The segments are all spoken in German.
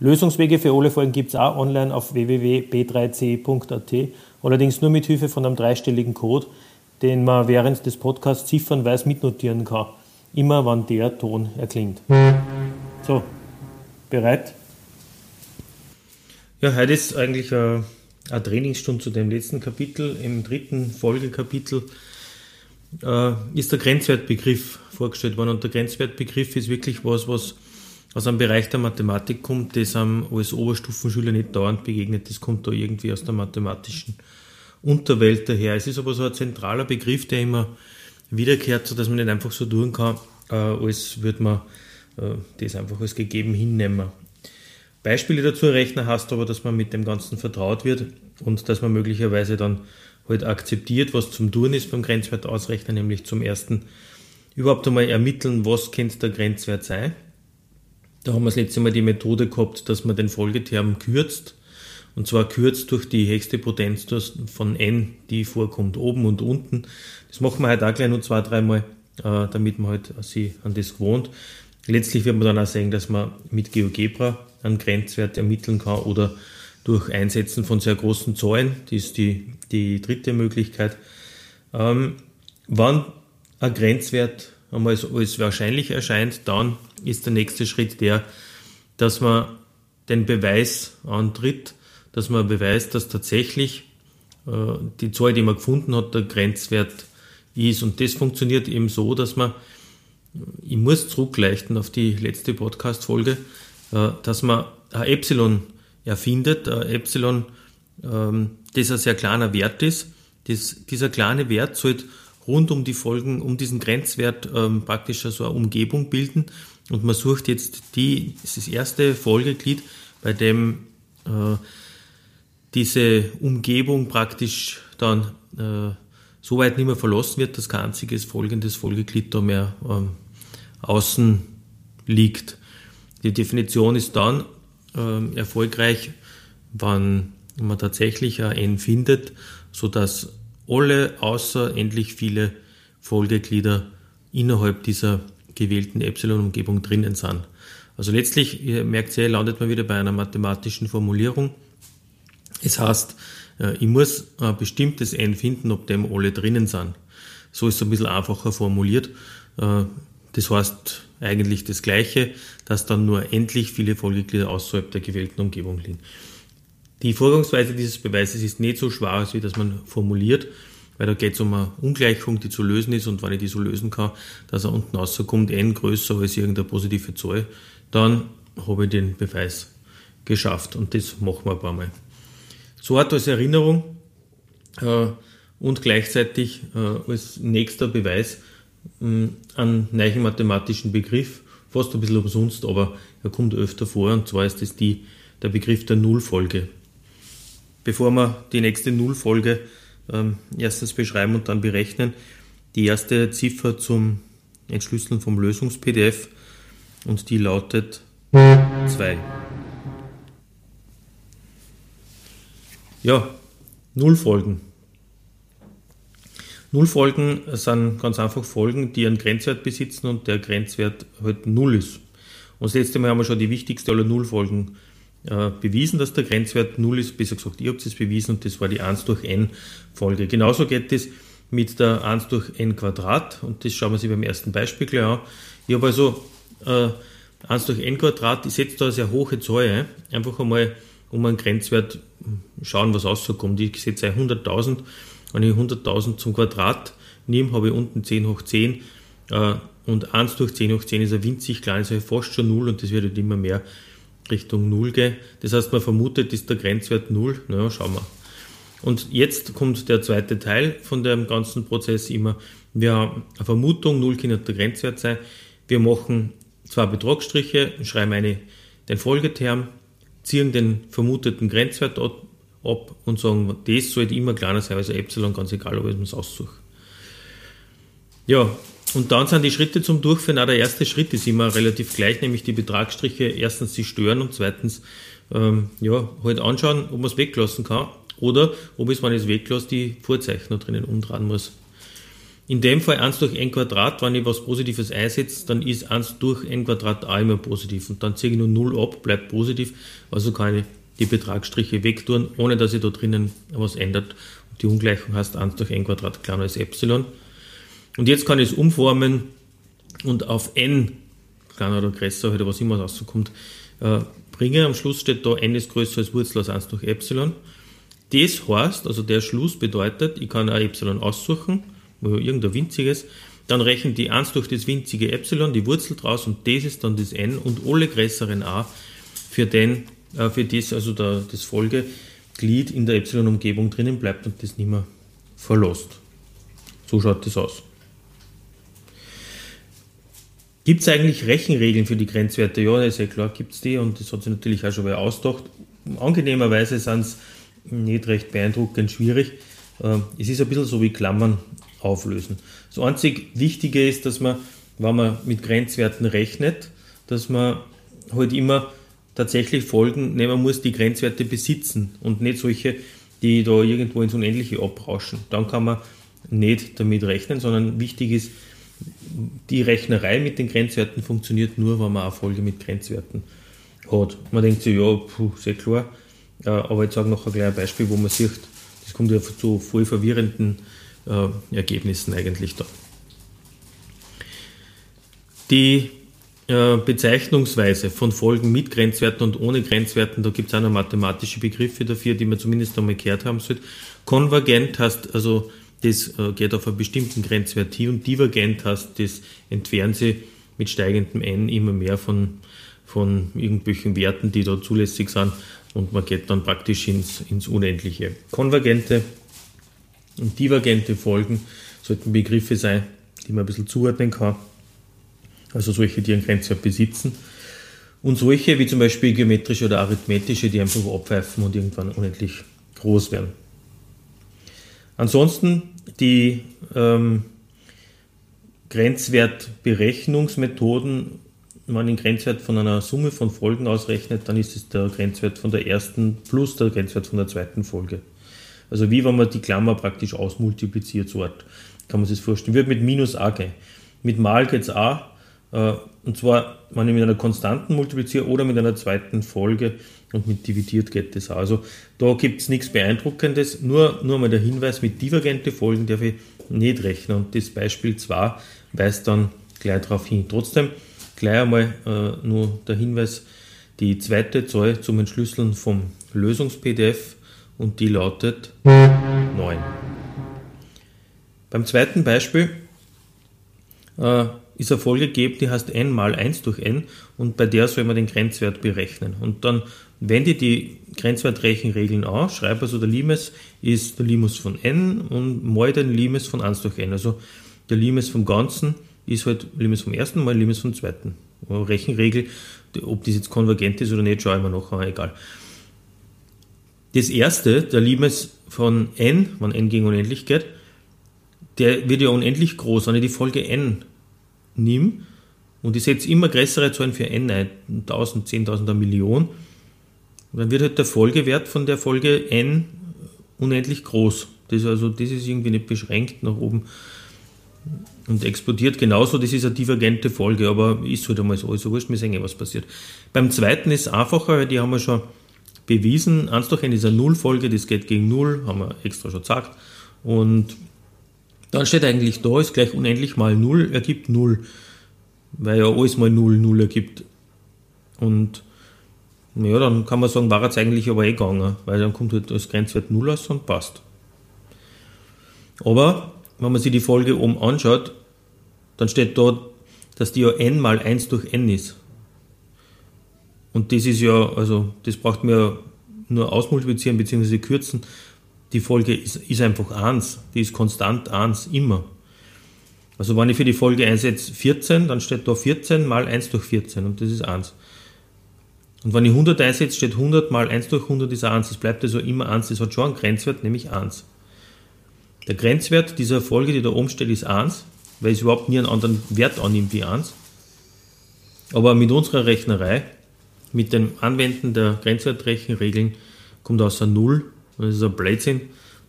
Lösungswege für alle Folgen gibt es auch online auf www.b3c.at, allerdings nur mit Hilfe von einem dreistelligen Code, den man während des Podcasts ziffernweise mitnotieren kann, immer wann der Ton erklingt. So, bereit? Ja, heute ist eigentlich eine, eine Trainingsstunde zu dem letzten Kapitel. Im dritten Folgekapitel äh, ist der Grenzwertbegriff vorgestellt worden und der Grenzwertbegriff ist wirklich was, was aus einem Bereich der Mathematik kommt, das einem als Oberstufenschüler nicht dauernd begegnet. Das kommt da irgendwie aus der mathematischen Unterwelt daher. Es ist aber so ein zentraler Begriff, der immer wiederkehrt, sodass man nicht einfach so tun kann, äh, als würde man äh, das einfach als gegeben hinnehmen. Beispiele dazu rechnen heißt aber, dass man mit dem Ganzen vertraut wird und dass man möglicherweise dann halt akzeptiert, was zum Tun ist beim Grenzwert ausrechnen, nämlich zum ersten überhaupt einmal ermitteln, was könnte der Grenzwert sein da haben wir das letzte Mal die Methode gehabt, dass man den Folgeterm kürzt. Und zwar kürzt durch die höchste Potenz von n, die vorkommt, oben und unten. Das machen wir halt auch gleich nur zwei, dreimal, äh, damit man halt sich an das gewohnt. Letztlich wird man dann auch sehen, dass man mit GeoGebra einen Grenzwert ermitteln kann oder durch Einsetzen von sehr großen Zahlen. Das ist die, die dritte Möglichkeit. Ähm, wann ein Grenzwert einmal als wahrscheinlich erscheint, dann ist der nächste Schritt der, dass man den Beweis antritt, dass man beweist, dass tatsächlich äh, die Zahl, die man gefunden hat, der Grenzwert ist. Und das funktioniert eben so, dass man, ich muss zurückleichten auf die letzte Podcast-Folge, äh, dass man ein Epsilon erfindet, ein Epsilon, ähm, das ein sehr kleiner Wert ist. Das, dieser kleine Wert sollte rund um die Folgen, um diesen Grenzwert ähm, praktisch so eine Umgebung bilden. Und man sucht jetzt die, das, ist das erste Folgeglied, bei dem äh, diese Umgebung praktisch dann äh, so weit nicht mehr verlassen wird, dass kein einziges folgendes Folgeglied da mehr ähm, außen liegt. Die Definition ist dann äh, erfolgreich, wenn man tatsächlich ein N findet, sodass alle außer endlich viele Folgeglieder innerhalb dieser gewählten Epsilon-Umgebung drinnen sind. Also letztlich, ihr merkt sehr, landet man wieder bei einer mathematischen Formulierung. Es heißt, äh, ich muss ein bestimmtes n finden, ob dem alle drinnen sind. So ist es ein bisschen einfacher formuliert. Äh, das heißt eigentlich das Gleiche, dass dann nur endlich viele Folgeglieder außerhalb der gewählten Umgebung liegen. Die Vorgangsweise dieses Beweises ist nicht so schwer, wie das man formuliert, weil da geht es um eine Ungleichung, die zu lösen ist und wenn ich die so lösen kann, dass er unten rauskommt, n größer als irgendeine positive Zahl, dann habe ich den Beweis geschafft und das machen wir ein paar Mal. So hat als Erinnerung äh, und gleichzeitig äh, als nächster Beweis äh, einen neuen mathematischen Begriff, fast ein bisschen umsonst, aber er kommt öfter vor und zwar ist das die, der Begriff der Nullfolge. Bevor wir die nächste Nullfolge ähm, erstens beschreiben und dann berechnen. Die erste Ziffer zum Entschlüsseln vom Lösungs-PDF und die lautet 2. Ja, Nullfolgen. Nullfolgen sind ganz einfach Folgen, die einen Grenzwert besitzen und der Grenzwert halt Null ist. Und das letzte Mal haben wir schon die wichtigste aller Nullfolgen äh, bewiesen, dass der Grenzwert 0 ist, besser gesagt, ihr habt es bewiesen und das war die 1 durch n Folge. Genauso geht es mit der 1 durch n Quadrat und das schauen wir sich beim ersten Beispiel gleich an. Ich habe also äh, 1 durch n Quadrat, ich setze da eine sehr hohe Zahl ein, einfach einmal um einen Grenzwert schauen, was rauskommt. Ich setze 100.000, wenn ich 100.000 zum Quadrat nehme, habe ich unten 10 hoch 10 äh, und 1 durch 10 hoch 10 ist ein winzig kleines, also fast schon 0 und das wird halt immer mehr Richtung Null gehen. Das heißt, man vermutet, ist der Grenzwert Null. Naja, schauen wir. Und jetzt kommt der zweite Teil von dem ganzen Prozess immer. Wir haben eine Vermutung, Null kann der Grenzwert sein. Wir machen zwei Betragsstriche, schreiben eine, den Folgeterm, ziehen den vermuteten Grenzwert ab und sagen, das sollte immer kleiner sein als Epsilon, ganz egal, ob ich es aussuche. Ja, und dann sind die Schritte zum Durchführen. Auch der erste Schritt ist immer relativ gleich, nämlich die Betragsstriche erstens sie stören und zweitens ähm, ja, halt anschauen, ob man es weglassen kann oder ob es, wenn ich es weglasse, die Vorzeichen drinnen umdrehen muss. In dem Fall 1 durch n Quadrat, wenn ich was Positives einsetze, dann ist 1 durch n Quadrat auch immer positiv. Und dann ziehe ich nur 0 ab, bleibt positiv. Also kann ich die Betragsstriche wegtun, ohne dass sich da drinnen was ändert. Die Ungleichung heißt 1 durch n Quadrat kleiner als Epsilon. Und jetzt kann ich es umformen und auf n, kleiner oder größer, oder was immer rauskommt, äh, bringen. Am Schluss steht da n ist größer als Wurzel aus 1 durch Epsilon. Das heißt, also der Schluss bedeutet, ich kann ein Epsilon aussuchen, irgendein winziges, dann rechnen die 1 durch das winzige Epsilon, die Wurzel draus und das ist dann das n und alle größeren a für den, äh, für das also der, das Folgeglied in der Epsilon-Umgebung drinnen bleibt und das nicht mehr verlässt. So schaut das aus. Gibt es eigentlich Rechenregeln für die Grenzwerte? Ja, ist ja klar, gibt es die und das hat sich natürlich auch schon mal ausgedacht. Angenehmerweise sind es nicht recht beeindruckend schwierig. Äh, es ist ein bisschen so wie Klammern auflösen. Das einzig Wichtige ist, dass man, wenn man mit Grenzwerten rechnet, dass man halt immer tatsächlich Folgen nehmen muss, die Grenzwerte besitzen und nicht solche, die da irgendwo ins Unendliche abrauschen. Dann kann man nicht damit rechnen, sondern wichtig ist, die Rechnerei mit den Grenzwerten funktioniert nur, wenn man eine Folge mit Grenzwerten hat. Man denkt sich, ja, puh, sehr klar, aber ich sage noch ein kleines Beispiel, wo man sieht, das kommt ja zu voll verwirrenden äh, Ergebnissen eigentlich da. Die äh, Bezeichnungsweise von Folgen mit Grenzwerten und ohne Grenzwerten, da gibt es auch noch mathematische Begriffe dafür, die man zumindest einmal gehört haben sollte. Konvergent heißt also, das äh, geht auf einen bestimmten Grenzwert hin und divergent heißt, das entfernen sie mit steigendem n immer mehr von, von irgendwelchen Werten, die da zulässig sind und man geht dann praktisch ins, ins Unendliche. Konvergente und divergente Folgen sollten Begriffe sein, die man ein bisschen zuordnen kann. Also solche, die einen Grenzwert besitzen. Und solche, wie zum Beispiel geometrische oder arithmetische, die einfach abpfeifen und irgendwann unendlich groß werden. Ansonsten die ähm, Grenzwertberechnungsmethoden, wenn man den Grenzwert von einer Summe von Folgen ausrechnet, dann ist es der Grenzwert von der ersten plus der Grenzwert von der zweiten Folge. Also wie wenn man die Klammer praktisch ausmultipliziert, so Art, kann man sich das vorstellen. Wird mit minus a gehen. Mit mal geht es a, und zwar, wenn ich mit einer Konstanten multipliziere oder mit einer zweiten Folge und mit dividiert geht das auch. Also da gibt es nichts Beeindruckendes, nur, nur mal der Hinweis, mit divergente Folgen darf ich nicht rechnen. Und das Beispiel 2 weist dann gleich darauf hin. Trotzdem gleich einmal äh, nur der Hinweis, die zweite Zahl zum Entschlüsseln vom Lösungs-PDF und die lautet 9. Beim zweiten Beispiel äh, ist eine Folge gegeben, die heißt n mal 1 durch n und bei der soll man den Grenzwert berechnen. Und dann wende die Grenzwertrechenregeln an, schreibe also der Limes ist der Limes von n und mal den Limes von 1 durch n. Also der Limes vom Ganzen ist halt Limes vom ersten mal Limes vom zweiten. Rechenregel, ob das jetzt konvergent ist oder nicht, schaue ich mir an, egal. Das erste, der Limes von n, wenn n gegen unendlich geht, der wird ja unendlich groß. Wenn ich die Folge n nehme und ich setze immer größere Zahlen für n ein, 1000, 10.000, eine Million, dann wird halt der Folgewert von der Folge n unendlich groß. Das, also, das ist irgendwie nicht beschränkt nach oben und explodiert genauso. Das ist eine divergente Folge, aber ist halt einmal so. Also wurscht, wir sehen, was passiert. Beim zweiten ist es einfacher, die haben wir schon bewiesen. 1 durch n ist eine Nullfolge, das geht gegen 0, haben wir extra schon gesagt. Und dann steht eigentlich da, ist gleich unendlich mal 0 ergibt 0, weil ja alles mal 0 0 ergibt. Und ja, dann kann man sagen, war jetzt eigentlich aber eh gegangen, weil dann kommt halt das Grenzwert 0 aus und passt. Aber wenn man sich die Folge oben anschaut, dann steht da, dass die ja n mal 1 durch n ist. Und das ist ja, also das braucht man ja nur ausmultiplizieren bzw. kürzen. Die Folge ist, ist einfach 1, die ist konstant 1, immer. Also wenn ich für die Folge einsetze 14, dann steht da 14 mal 1 durch 14 und das ist 1. Und wenn ich 100 einsetze, steht 100 mal 1 durch 100 ist 1. Es bleibt also immer 1. Das hat schon einen Grenzwert, nämlich 1. Der Grenzwert dieser Folge, die da oben steht, ist 1, weil es überhaupt nie einen anderen Wert annimmt wie 1. Aber mit unserer Rechnerei, mit dem Anwenden der Grenzwertrechenregeln, kommt außer 0. Das ist ein Blödsinn.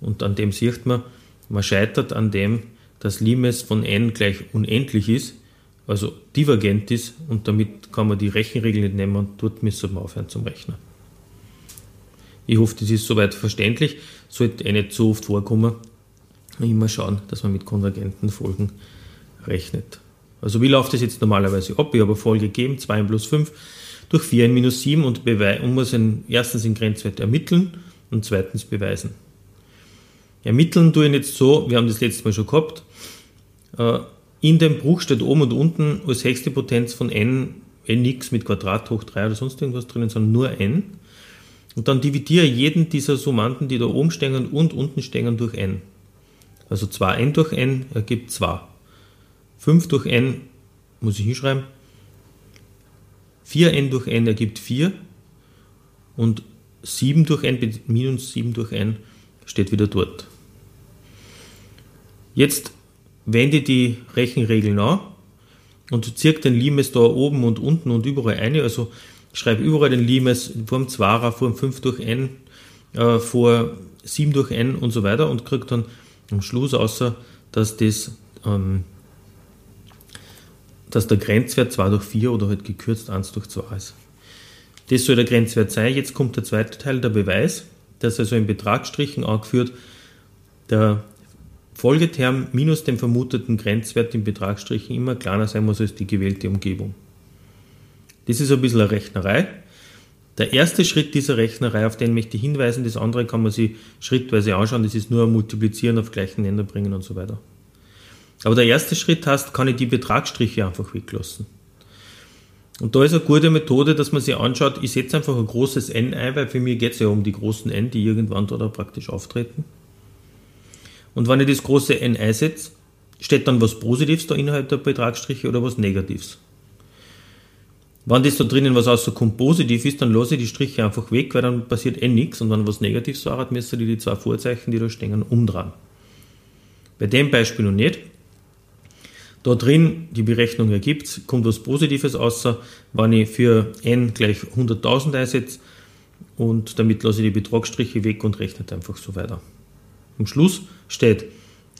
Und an dem sieht man, man scheitert an dem, dass Limes von n gleich unendlich ist, also divergent ist und damit kann man die Rechenregel nicht nehmen und dort müssen wir aufhören zum Rechnen. Ich hoffe, das ist soweit verständlich, sollte eh nicht so oft vorkommen. Immer schauen, dass man mit konvergenten Folgen rechnet. Also wie läuft das jetzt normalerweise ab? Ich habe eine Folge gegeben, 2 plus 5 durch 4 in minus 7 und, und muss einen, erstens den Grenzwert ermitteln und zweitens beweisen. Ermitteln tue ich jetzt so, wir haben das letzte Mal schon gehabt, äh, in dem Bruch steht oben und unten als höchste Potenz von n, n nix mit Quadrat hoch 3 oder sonst irgendwas drinnen, sondern nur n. Und dann dividiere jeden dieser Summanden, die da oben stehen und unten stehen, durch n. Also 2n durch n ergibt 2. 5 durch n muss ich hinschreiben. 4n durch n ergibt 4. Und 7 durch n minus 7 durch n steht wieder dort. Jetzt wende die Rechenregeln an und zirk den Limes da oben und unten und überall eine. Also schreibe überall den Limes vor dem 2er, vor dem 5 durch n, äh, vor 7 durch n und so weiter und kriege dann am Schluss außer, dass das ähm, dass der Grenzwert 2 durch 4 oder halt gekürzt 1 durch 2 ist. Das soll der Grenzwert sein. Jetzt kommt der zweite Teil, der Beweis, dass also in Betragsstrichen angeführt der Folgeterm minus dem vermuteten Grenzwert im Betragsstrichen immer kleiner sein muss als die gewählte Umgebung. Das ist ein bisschen eine Rechnerei. Der erste Schritt dieser Rechnerei, auf den möchte ich hinweisen, das andere kann man sich schrittweise anschauen, das ist nur ein Multiplizieren auf gleichen Nenner bringen und so weiter. Aber der erste Schritt heißt, kann ich die Betragsstriche einfach weglassen. Und da ist eine gute Methode, dass man sich anschaut, ich setze einfach ein großes N ein, weil für mich geht es ja um die großen N, die irgendwann da praktisch auftreten. Und wenn ich das große N einsetze, steht dann was Positives da innerhalb der Betragsstriche oder was Negatives. Wenn das da drinnen was rauskommt positiv ist, dann lasse ich die Striche einfach weg, weil dann passiert eh nichts. Und wenn was Negatives sagt, müsste ich die zwei Vorzeichen, die da stehen, umdrehen. Bei dem Beispiel noch nicht. Da drin, die Berechnung ergibt, kommt was Positives außer, wenn ich für n gleich 100.000 einsetze und damit lasse ich die Betragsstriche weg und rechne einfach so weiter. Am Schluss steht,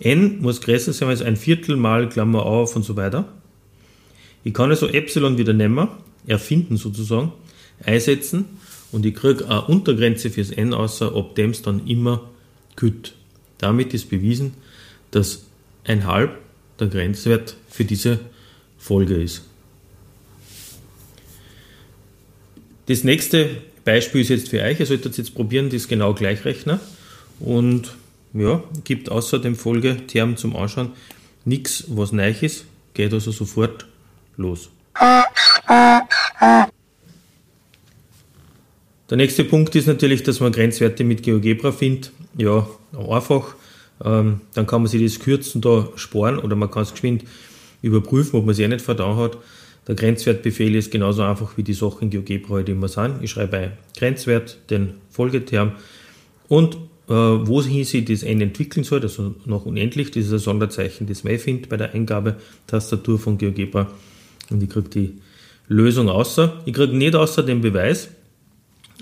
n muss größer sein als ein Viertel mal Klammer auf und so weiter. Ich kann also Epsilon wieder nehmen, erfinden sozusagen, einsetzen und ich kriege eine Untergrenze fürs n außer, ob dem es dann immer kütt. Damit ist bewiesen, dass ein halb der Grenzwert für diese Folge ist. Das nächste Beispiel ist jetzt für euch. Ihr solltet jetzt probieren, das genau gleich rechnen und ja, gibt außer dem Folgeterm zum Anschauen nichts, was neu ist, geht also sofort los. Der nächste Punkt ist natürlich, dass man Grenzwerte mit GeoGebra findet. Ja, einfach. Ähm, dann kann man sich das Kürzen da sparen oder man kann es geschwind überprüfen, ob man es eh nicht verdaut hat. Der Grenzwertbefehl ist genauso einfach wie die Sachen in GeoGebra halt immer sind. Ich schreibe bei Grenzwert den Folgeterm und äh, wohin sich das n entwickeln soll, also noch unendlich, das ist ein Sonderzeichen, das man findet bei der Eingabetastatur von GeoGebra und ich kriege die Lösung außer. Ich kriege nicht außer den Beweis,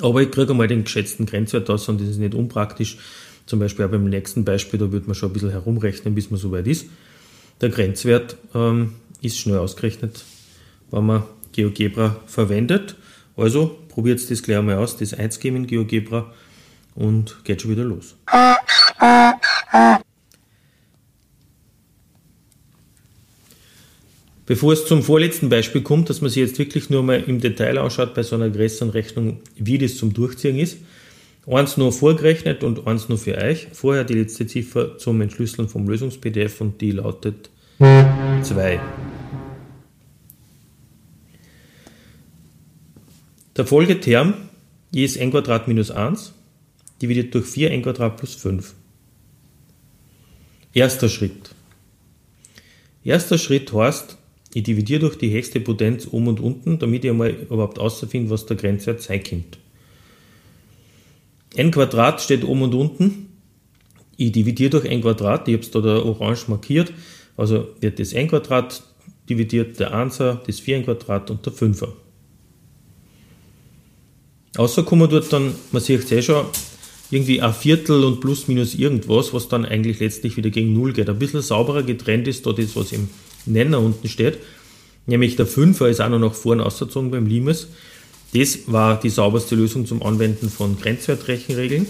aber ich kriege einmal den geschätzten Grenzwert aus und das ist nicht unpraktisch. Zum Beispiel auch beim nächsten Beispiel, da wird man schon ein bisschen herumrechnen, bis man soweit ist. Der Grenzwert ähm, ist schnell ausgerechnet, wenn man GeoGebra verwendet. Also probiert das gleich einmal aus, das einzugeben in GeoGebra und geht schon wieder los. Bevor es zum vorletzten Beispiel kommt, dass man sich jetzt wirklich nur mal im Detail anschaut bei so einer größeren wie das zum Durchziehen ist. Eins nur vorgerechnet und eins nur für euch. Vorher die letzte Ziffer zum Entschlüsseln vom Lösungs-PDF und die lautet 2. Der Folgeterm ist n Quadrat minus 1 dividiert durch 4 n Quadrat plus 5. Erster Schritt. Erster Schritt heißt, Ich dividiere durch die höchste Potenz oben und unten, damit ich einmal überhaupt außerfinde, was der Grenzwert sein könnte. N Quadrat steht oben und unten. Ich dividiere durch n Quadrat, ich habe es da, da orange markiert. Also wird das n Quadrat dividiert, der 1er, das 4 n Quadrat und der 5er. Außerkommen dort dann, man sieht es eh schon, irgendwie ein Viertel und plus minus irgendwas, was dann eigentlich letztlich wieder gegen Null geht. Ein bisschen sauberer getrennt ist da das, was im Nenner unten steht. Nämlich der Fünfer ist auch noch nach vorne ausgezogen beim Limes. Das war die sauberste Lösung zum Anwenden von Grenzwertrechenregeln.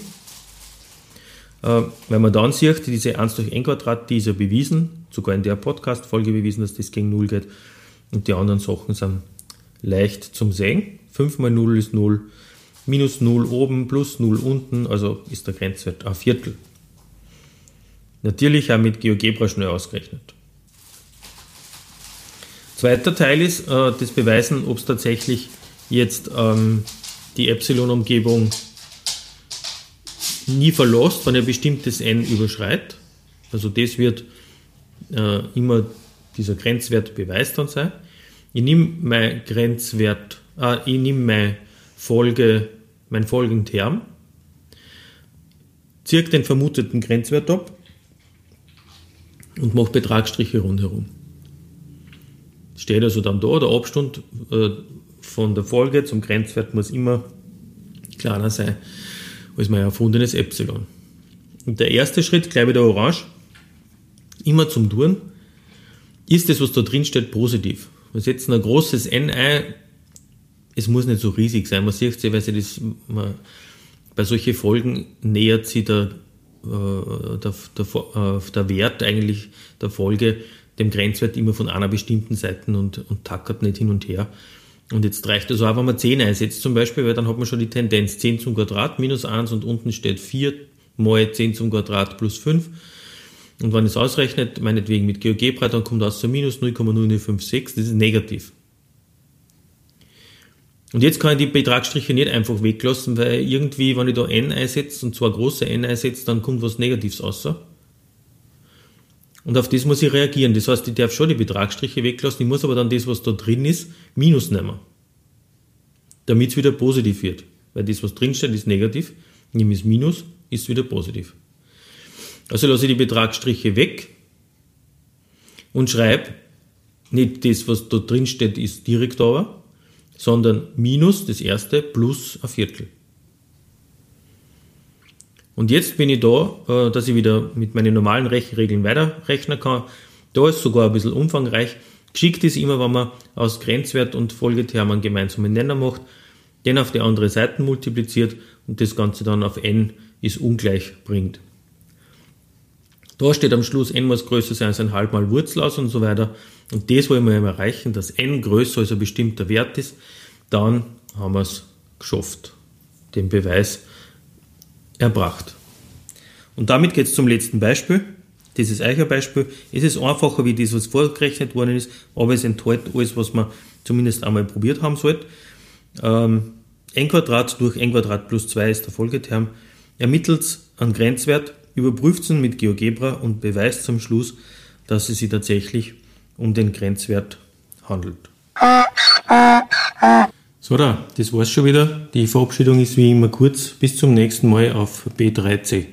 Äh, wenn man dann sieht, diese 1 durch n Quadrat, die ist ja bewiesen, sogar in der Podcast-Folge bewiesen, dass das gegen 0 geht. Und die anderen Sachen sind leicht zum Sehen. 5 mal 0 ist 0, minus 0 oben, plus 0 unten, also ist der Grenzwert ein Viertel. Natürlich auch mit GeoGebra schnell ausgerechnet. Zweiter Teil ist äh, das Beweisen, ob es tatsächlich jetzt ähm, die Epsilon-Umgebung nie verlässt, wenn er bestimmtes n überschreitet. Also das wird äh, immer dieser Grenzwert Beweis dann sein. Ich nehme mein Grenzwert, äh, ich nehme meine Folge, mein Folgenterm, ziehe den vermuteten Grenzwert ab und mache Betragsstriche rundherum steht also dann da, der Abstand äh, von der Folge zum Grenzwert muss immer kleiner sein als mein erfundenes Epsilon. Und der erste Schritt, gleich wieder orange, immer zum Tun, ist das, was da drin steht, positiv. Wir setzen ein großes N ein, es muss nicht so riesig sein. Man sieht es, weil das, man, bei solchen Folgen nähert sich der, äh, der, der, äh, der Wert eigentlich der Folge dem Grenzwert immer von einer bestimmten Seite und, und tackert nicht hin und her. Und jetzt reicht es auch, wenn man 10 einsetzt zum Beispiel, weil dann hat man schon die Tendenz 10 zum Quadrat minus 1 und unten steht 4 mal 10 zum Quadrat plus 5. Und wenn es ausrechnet, meinetwegen mit GeoGebra, dann kommt aus so minus 0,0056, das ist negativ. Und jetzt kann ich die Betragsstriche nicht einfach weglassen, weil irgendwie, wenn ich da n einsetze, und zwar große n einsetze, dann kommt was Negatives raus. Und auf das muss ich reagieren. Das heißt, ich darf schon die Betragsstriche weglassen, ich muss aber dann das, was da drin ist, minus nehmen. Damit es wieder positiv wird. Weil das, was drin steht, ist negativ. Nehme es minus, ist wieder positiv. Also lasse ich die Betragsstriche weg und schreibe nicht das, was da drin steht, ist direkt aber, sondern minus das erste plus ein Viertel. Und jetzt bin ich da, äh, dass ich wieder mit meinen normalen Rechenregeln weiterrechnen kann. Da ist sogar ein bisschen umfangreich. Geschickt ist immer, wenn man aus Grenzwert und Folgetermen gemeinsamen Nenner macht, den auf die andere Seite multipliziert und das Ganze dann auf n ist ungleich bringt. Da steht am Schluss n muss größer sein als ein halb mal Wurzel aus und so weiter. Und das wollen wir eben erreichen, dass n größer als ein bestimmter Wert ist. Dann haben wir es geschafft, den Beweis erbracht. Und damit geht es zum letzten Beispiel. Dieses Eicherbeispiel. Es ist einfacher wie das, was vorgerechnet worden ist, aber es enthält alles, was man zumindest einmal probiert haben sollte. Ähm, n Quadrat durch n Quadrat plus 2 ist der Folgeterm. Ermittelt einen Grenzwert, überprüft ihn mit GeoGebra und beweist zum Schluss, dass es sich tatsächlich um den Grenzwert handelt. So, da, das war's schon wieder. Die Verabschiedung ist wie immer kurz. Bis zum nächsten Mal auf B3C.